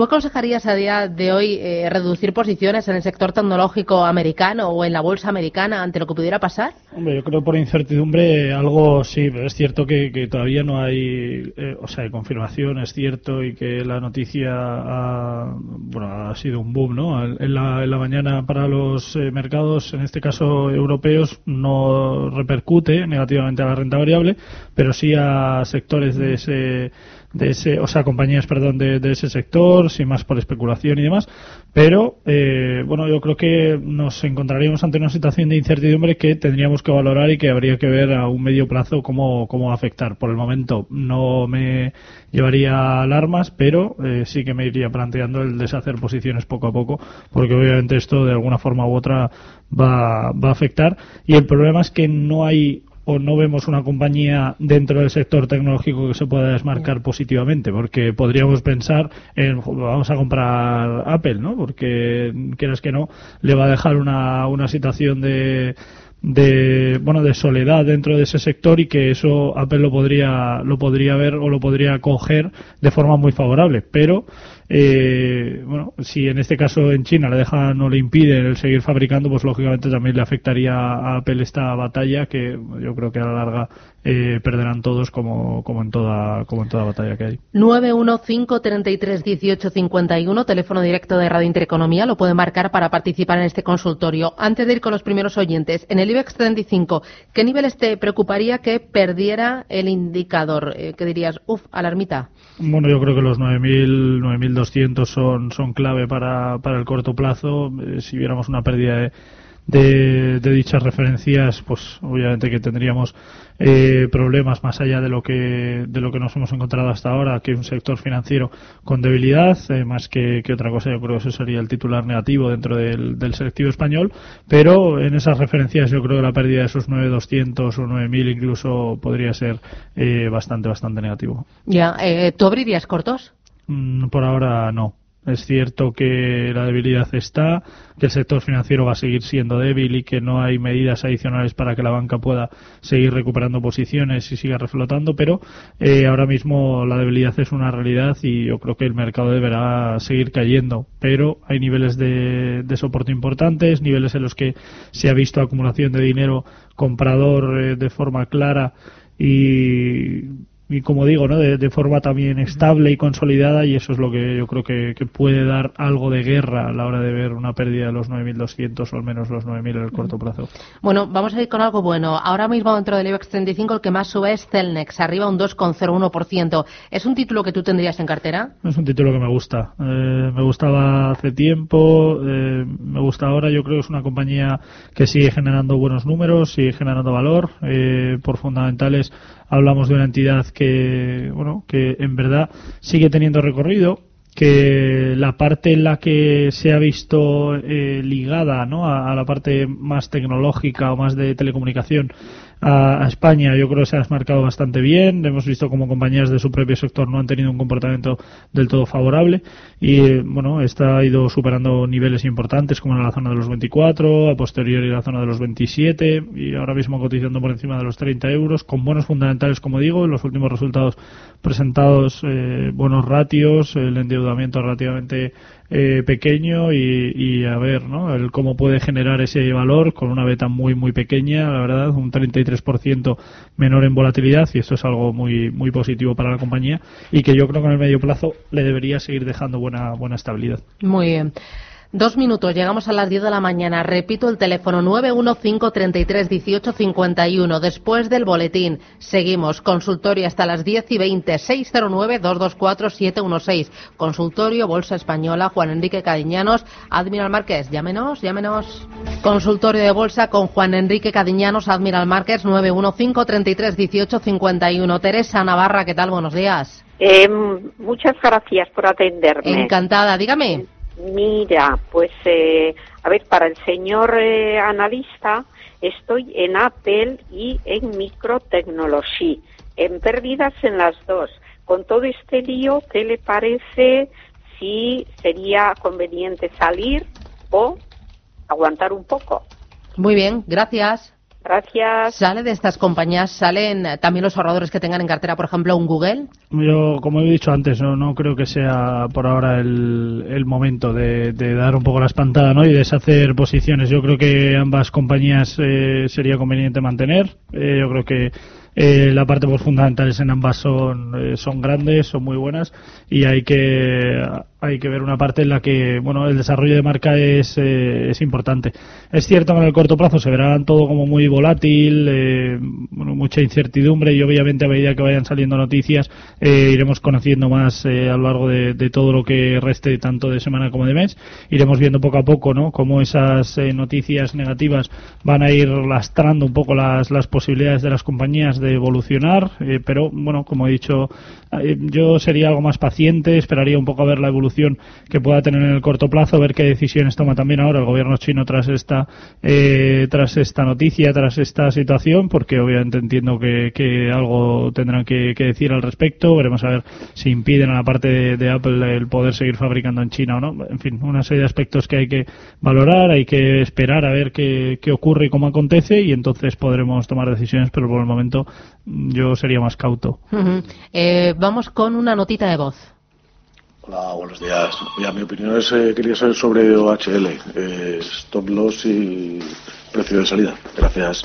¿Tú aconsejarías a día de hoy eh, reducir posiciones en el sector tecnológico americano o en la bolsa americana ante lo que pudiera pasar? Hombre, yo creo por incertidumbre algo sí, pero es cierto que, todavía no hay, eh, o sea, confirmación, es cierto, y que la noticia ha, bueno, ha sido un boom, ¿no? En la, en la mañana para los eh, mercados, en este caso europeos, no repercute negativamente a la renta variable, pero sí a sectores de ese de ese, o sea, compañías, perdón, de, de ese sector, sin más por especulación y demás. Pero, eh, bueno, yo creo que nos encontraríamos ante una situación de incertidumbre que tendríamos que valorar y que habría que ver a un medio plazo cómo, cómo va a afectar. Por el momento no me llevaría alarmas, pero eh, sí que me iría planteando el deshacer posiciones poco a poco, porque obviamente esto de alguna forma u otra va, va a afectar. Y el problema es que no hay o no vemos una compañía dentro del sector tecnológico que se pueda desmarcar positivamente, porque podríamos pensar en vamos a comprar Apple, ¿no? Porque quieras que no, le va a dejar una, una situación de de bueno de soledad dentro de ese sector y que eso Apple lo podría lo podría ver o lo podría coger de forma muy favorable pero eh, bueno, si en este caso en China le dejan o le impiden el seguir fabricando, pues lógicamente también le afectaría a Apple esta batalla que yo creo que a la larga eh, perderán todos como, como en toda como en toda batalla que hay. 915331851, teléfono directo de Radio Intereconomía, lo puede marcar para participar en este consultorio. Antes de ir con los primeros oyentes, en el IBEX 35, ¿qué niveles te preocuparía que perdiera el indicador? Eh, ¿Qué dirías? Uf, alarmita. Bueno, yo creo que los 9.000, 9.200 son, son clave para, para el corto plazo. Eh, si viéramos una pérdida de, de, de, dichas referencias, pues obviamente que tendríamos eh, problemas más allá de lo que de lo que nos hemos encontrado hasta ahora, que un sector financiero con debilidad, eh, más que, que, otra cosa, yo creo que eso sería el titular negativo dentro del, del, selectivo español, pero en esas referencias yo creo que la pérdida de esos 9.200 o 9.000 incluso podría ser eh, bastante, bastante negativo. Ya, eh, ¿tú abrirías cortos? Mm, por ahora no. Es cierto que la debilidad está, que el sector financiero va a seguir siendo débil y que no hay medidas adicionales para que la banca pueda seguir recuperando posiciones y siga reflotando, pero eh, ahora mismo la debilidad es una realidad y yo creo que el mercado deberá seguir cayendo. Pero hay niveles de, soporte importantes, niveles en los que se ha visto acumulación de dinero comprador eh, de forma clara y y como digo, ¿no? De, de, forma también estable y consolidada y eso es lo que yo creo que, que, puede dar algo de guerra a la hora de ver una pérdida de los 9.200 o al menos los 9.000 en el corto plazo. Bueno, vamos a ir con algo bueno. Ahora mismo dentro del IBEX 35 el que más sube es Celnex, arriba un 2,01%. ¿Es un título que tú tendrías en cartera? Es un título que me gusta. Eh, me gustaba hace tiempo, eh, me gusta ahora. Yo creo que es una compañía que sigue generando buenos números, sigue generando valor. Eh, por fundamentales hablamos de una entidad que, bueno, que en verdad sigue teniendo recorrido, que la parte en la que se ha visto eh, ligada ¿no? a, a, la parte más tecnológica o más de telecomunicación a, España yo creo que se ha desmarcado bastante bien. Hemos visto como compañías de su propio sector no han tenido un comportamiento del todo favorable y bueno, esta ha ido superando niveles importantes como en la zona de los 24, a posteriori la zona de los 27 y ahora mismo cotizando por encima de los 30 euros con buenos fundamentales como digo, en los últimos resultados presentados eh, buenos ratios, el endeudamiento relativamente eh, pequeño y, y, a ver ¿no? el cómo puede generar ese valor con una beta muy muy pequeña, la verdad, un 33% menor en volatilidad y esto es algo muy muy positivo para la compañía y que yo creo que en el medio plazo le debería seguir dejando buena buena estabilidad. Muy bien. Dos minutos, llegamos a las 10 de la mañana. Repito el teléfono 915331851. Después del boletín, seguimos. Consultorio hasta las 10 y 20. 609-224-716. Consultorio, Bolsa Española, Juan Enrique Cadiñanos. Admiral Márquez, llámenos, llámenos. Consultorio de Bolsa con Juan Enrique Cadiñanos, Admiral Márquez, 915331851. Teresa Navarra, ¿qué tal? Buenos días. Eh, muchas gracias por atenderme. Encantada, dígame. Mira, pues eh, a ver, para el señor eh, analista estoy en Apple y en Microtechnology, en pérdidas en las dos. Con todo este lío, ¿qué le parece si sería conveniente salir o aguantar un poco. Muy bien, gracias. Gracias. ¿Sale de estas compañías, salen también los ahorradores que tengan en cartera, por ejemplo, un Google? Yo, como he dicho antes, no, no creo que sea por ahora el, el momento de, de, dar un poco la espantada ¿no? y deshacer posiciones. Yo creo que ambas compañías eh, sería conveniente mantener. Eh, yo creo que eh, la parte pues, fundamentales en ambas son, eh, son grandes, son muy buenas y hay que hay que ver una parte en la que bueno el desarrollo de marca es, eh, es importante. Es cierto que en el corto plazo se verá todo como muy volátil, eh, mucha incertidumbre y obviamente a medida que vayan saliendo noticias iremos conociendo más a lo largo de, todo lo que reste tanto de semana como de mes. Iremos viendo poco a poco ¿no? cómo esas noticias negativas van a ir lastrando un poco las, las posibilidades de las compañías de evolucionar, eh, pero bueno, como he dicho, yo sería algo más paciente, esperaría un poco a ver la evolución que pueda tener en el corto plazo, ver qué decisiones toma también ahora el gobierno chino tras esta eh, tras esta noticia, tras esta situación, porque obviamente entiendo que, que algo tendrán que, que, decir al respecto. Veremos a ver si impiden a la parte de, de, Apple el poder seguir fabricando en China o no. En fin, una serie de aspectos que hay que valorar, hay que esperar a ver qué, qué ocurre y cómo acontece y entonces podremos tomar decisiones, pero por el momento yo sería más cauto. Uh -huh. eh, vamos con una notita de voz. Hola, buenos días. Ya, mi opinión es, eh, quería saber sobre OHL, eh, stop loss y precio de salida. Gracias.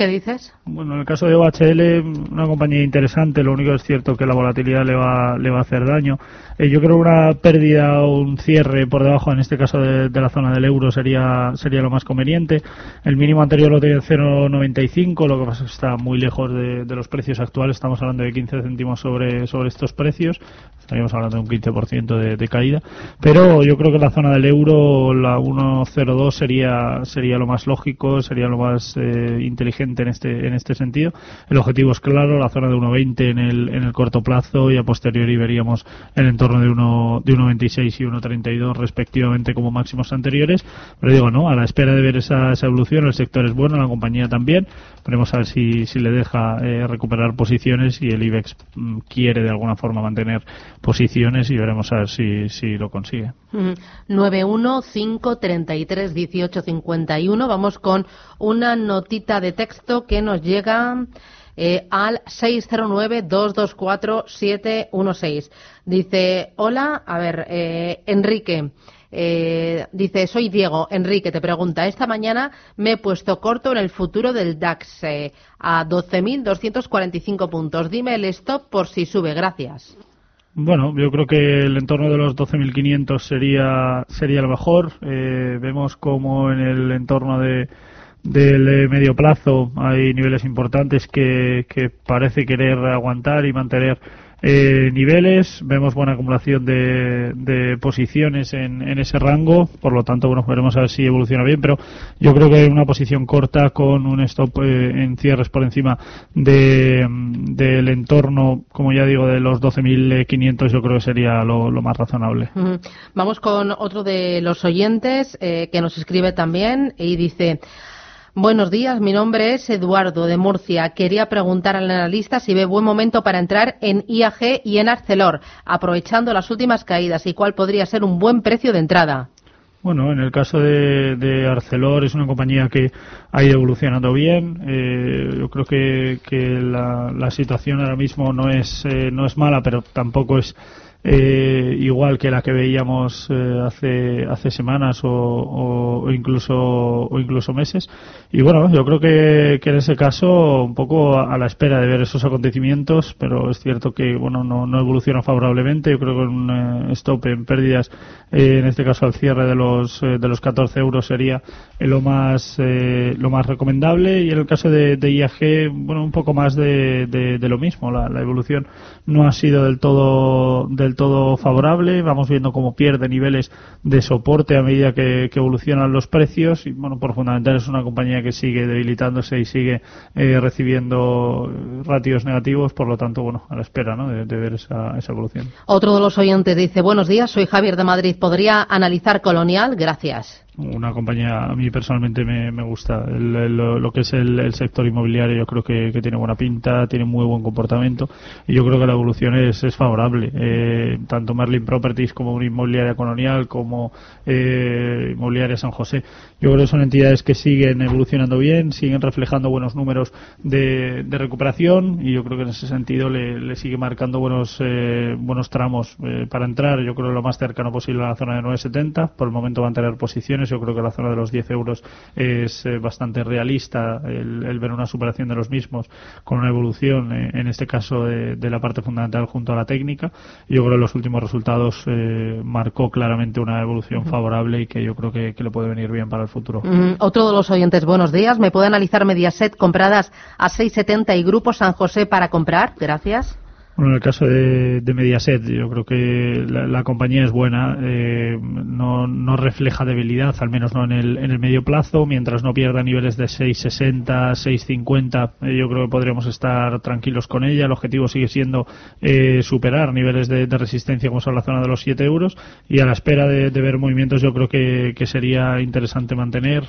¿Qué dices? Bueno, en el caso de OHL, una compañía interesante, lo único es cierto que la volatilidad le va, le va a hacer daño. Eh, yo creo que una pérdida o un cierre por debajo, en este caso de, la zona del euro, sería, sería lo más conveniente. El mínimo anterior lo tenía en 0,95, lo que pasa es que está muy lejos de, de, los precios actuales. Estamos hablando de 15 céntimos sobre, sobre estos precios. Estaríamos hablando de un 15% de, de caída. Pero yo creo que la zona del euro, la 1,02 sería, sería lo más lógico, sería lo más eh, inteligente en este, en este sentido. El objetivo es claro, la zona de 1,20 en el, en el corto plazo y a posteriori veríamos el entorno de 1 de 1,26 y 1,32 respectivamente como máximos anteriores. Pero digo, no, a la espera de ver esa, esa evolución, el sector es bueno, la compañía también. Veremos a ver si, si le deja eh, recuperar posiciones y el IBEX mm, quiere de alguna forma mantener posiciones y veremos a ver si, si lo consigue. Mm, 915331851. Vamos con una notita de texto que nos llega eh, al 609-224-716. Dice, hola, a ver, eh, Enrique. Eh, dice, soy Diego. Enrique te pregunta, esta mañana me he puesto corto en el futuro del DAX eh, a 12.245 puntos. Dime el stop por si sube. Gracias. Bueno, yo creo que el entorno de los 12.500 sería, sería lo mejor. Eh, vemos como en el entorno de del medio plazo hay niveles importantes que, que parece querer aguantar y mantener eh, niveles, vemos buena acumulación de, de posiciones en, en, ese rango, por lo tanto, bueno, veremos a ver si evoluciona bien, pero yo creo que una posición corta con un stop eh, en cierres por encima de, del entorno, como ya digo, de los 12.500, yo creo que sería lo, lo más razonable. Vamos con otro de los oyentes eh, que nos escribe también y dice. Buenos días, mi nombre es Eduardo de Murcia. Quería preguntar al analista si ve buen momento para entrar en IAG y en Arcelor, aprovechando las últimas caídas y cuál podría ser un buen precio de entrada. Bueno, en el caso de, Arcelor es una compañía que ha ido evolucionando bien. Eh, yo creo que, que la, la, situación ahora mismo no es, eh, no es mala, pero tampoco es eh, igual que la que veíamos eh, hace hace semanas o, o, incluso o incluso meses. Y bueno yo creo que, que en ese caso un poco a, a, la espera de ver esos acontecimientos pero es cierto que bueno no, no evoluciona favorablemente. Yo creo que un eh, stop en pérdidas eh, en este caso al cierre de los de los 14 euros sería lo más lo más recomendable. Y en el caso de, de IAG bueno un poco más de, de, de lo mismo. La, la, evolución no ha sido del todo del todo favorable. Vamos viendo cómo pierde niveles de soporte a medida que, evolucionan los precios. Y bueno, por fundamental es una compañía que sigue debilitándose y sigue eh, recibiendo ratios negativos. Por lo tanto, bueno, a la espera ¿no? de, de, ver esa, esa evolución. Otro de los oyentes dice: Buenos días, soy Javier de Madrid. ¿Podría analizar Colonial? Gracias. Una compañía a mí personalmente me, me gusta. lo, que es el, sector inmobiliario yo creo que, tiene buena pinta, tiene muy buen comportamiento y yo creo que la evolución es, es favorable. Eh, tanto Merlin Properties como una inmobiliaria colonial como eh, inmobiliaria San José. Yo creo que son entidades que siguen evolucionando bien, siguen reflejando buenos números de, recuperación y yo creo que en ese sentido le, sigue marcando buenos, eh, buenos tramos para entrar. Yo creo lo más cercano posible a la zona de 970. Por el momento van a tener posiciones yo creo que la zona de los 10 euros es eh, bastante realista el, ver una superación de los mismos con una evolución, eh, en este caso, de, la parte fundamental junto a la técnica. Yo creo que los últimos resultados eh, marcó claramente una evolución favorable y que yo creo que, le puede venir bien para el futuro. Otro de los oyentes, buenos días. ¿Me puede analizar Mediaset compradas a 6,70 y Grupo San José para comprar? Gracias. Bueno, en el caso de, Mediaset, yo creo que la, compañía es buena, eh, no, refleja debilidad, al menos no en el, en el medio plazo, mientras no pierda niveles de 6,60, 6,50, eh, yo creo que podríamos estar tranquilos con ella. El objetivo sigue siendo eh, superar niveles de, resistencia como son la zona de los 7 euros y a la espera de, ver movimientos yo creo que, sería interesante mantener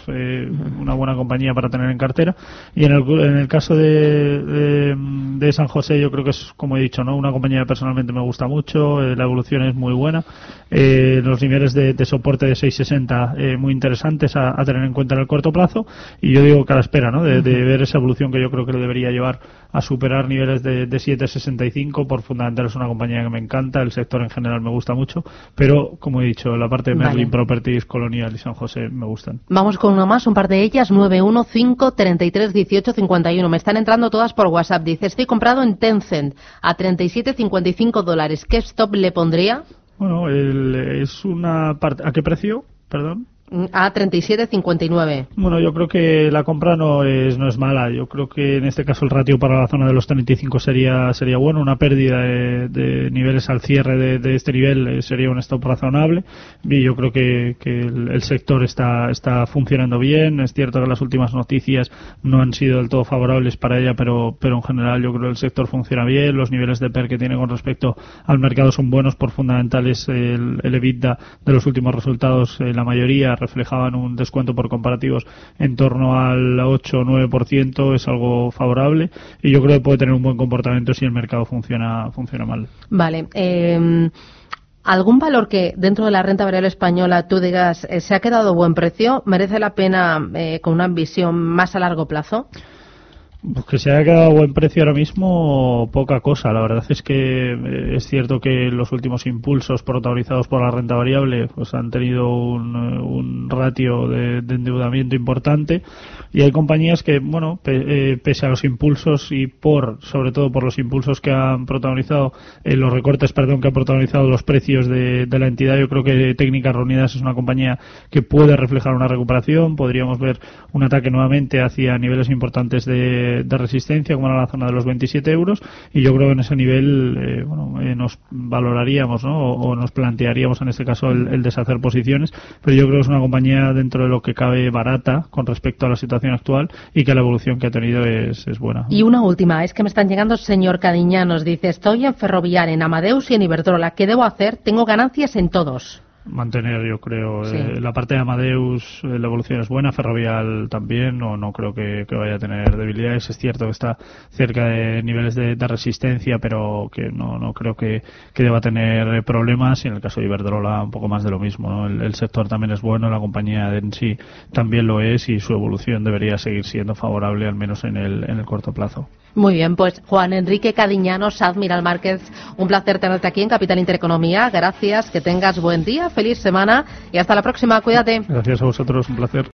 una buena compañía para tener en cartera. Y en el, en el caso de, de San José yo creo que es, como he dicho, una compañía que personalmente me gusta mucho, eh, la evolución es muy buena, eh, los niveles de, soporte de 660 eh, muy interesantes a, tener en cuenta en el corto plazo y yo digo que a la espera ¿no? de, ver esa evolución que yo creo que le debería llevar a superar niveles de, de 765 por fundamental es una compañía que me encanta, el sector en general me gusta mucho, pero como he dicho, la parte de Merlin Properties, Colonial y San José me gustan. Vamos con una más, un par de ellas, 915 33 18 51. Me están entrando todas por WhatsApp. Dice, estoy comprado en Tencent a 37,55 dólares. ¿Qué stop le pondría? Bueno, es una parte. ¿A qué precio? Perdón. A 37.59. Bueno, yo creo que la compra no es no es mala. Yo creo que en este caso el ratio para la zona de los 35 sería sería bueno. Una pérdida de, niveles al cierre de, este nivel eh, sería un stop razonable. Y yo creo que, el, sector está está funcionando bien. Es cierto que las últimas noticias no han sido del todo favorables para ella, pero pero en general yo creo que el sector funciona bien. Los niveles de PER que tiene con respecto al mercado son buenos por fundamentales el, el EBITDA de los últimos resultados, eh, la mayoría reflejaban un descuento por comparativos en torno al 8 o 9%, es algo favorable y yo creo que puede tener un buen comportamiento si el mercado funciona, funciona mal. Vale. Em, ¿Algún valor que dentro de la renta variable española tú digas eh, se ha quedado buen precio? ¿Merece la pena eh, con una visión más a largo plazo? Pues que se haya quedado a buen precio ahora mismo, poca cosa. La verdad es que eh, es cierto que los últimos impulsos protagonizados por la renta variable pues han tenido un, un ratio de, endeudamiento importante y hay compañías que, bueno, eh, pese a los impulsos y por, sobre todo por los impulsos que han protagonizado, eh, los recortes, perdón, que han protagonizado los precios de, de la entidad, yo creo que Técnicas Reunidas es una compañía que puede reflejar una recuperación. Podríamos ver un ataque nuevamente hacia niveles importantes de de, resistencia, como era la zona de los 27 euros, y yo creo que en ese nivel eh, bueno, eh, nos valoraríamos ¿no? o, nos plantearíamos en este caso el, deshacer posiciones, pero yo creo que es una compañía dentro de lo que cabe barata con respecto a la situación actual y que la evolución que ha tenido es, es buena. Y una última, es que me están llegando, señor Cadiñanos, dice, estoy en Ferrovial, en Amadeus y en Iberdrola, ¿qué debo hacer? Tengo ganancias en todos mantener, yo creo. Eh, la parte de Amadeus, eh, la evolución es buena, Ferrovial también, no, no creo que, vaya a tener debilidades. Es cierto que está cerca de niveles de, resistencia, pero que no, no creo que, que, deba tener problemas. Y en el caso de Iberdrola, un poco más de lo mismo. El, sector también es bueno, la compañía en sí también lo es y su evolución debería seguir siendo favorable, al menos en el, en el corto plazo. Muy bien, pues Juan Enrique Cadiñanos, Admiral Márquez, un placer tenerte aquí en Capital Intereconomía. Gracias, que tengas buen día, feliz semana y hasta la próxima. Cuídate. Gracias a vosotros, un placer.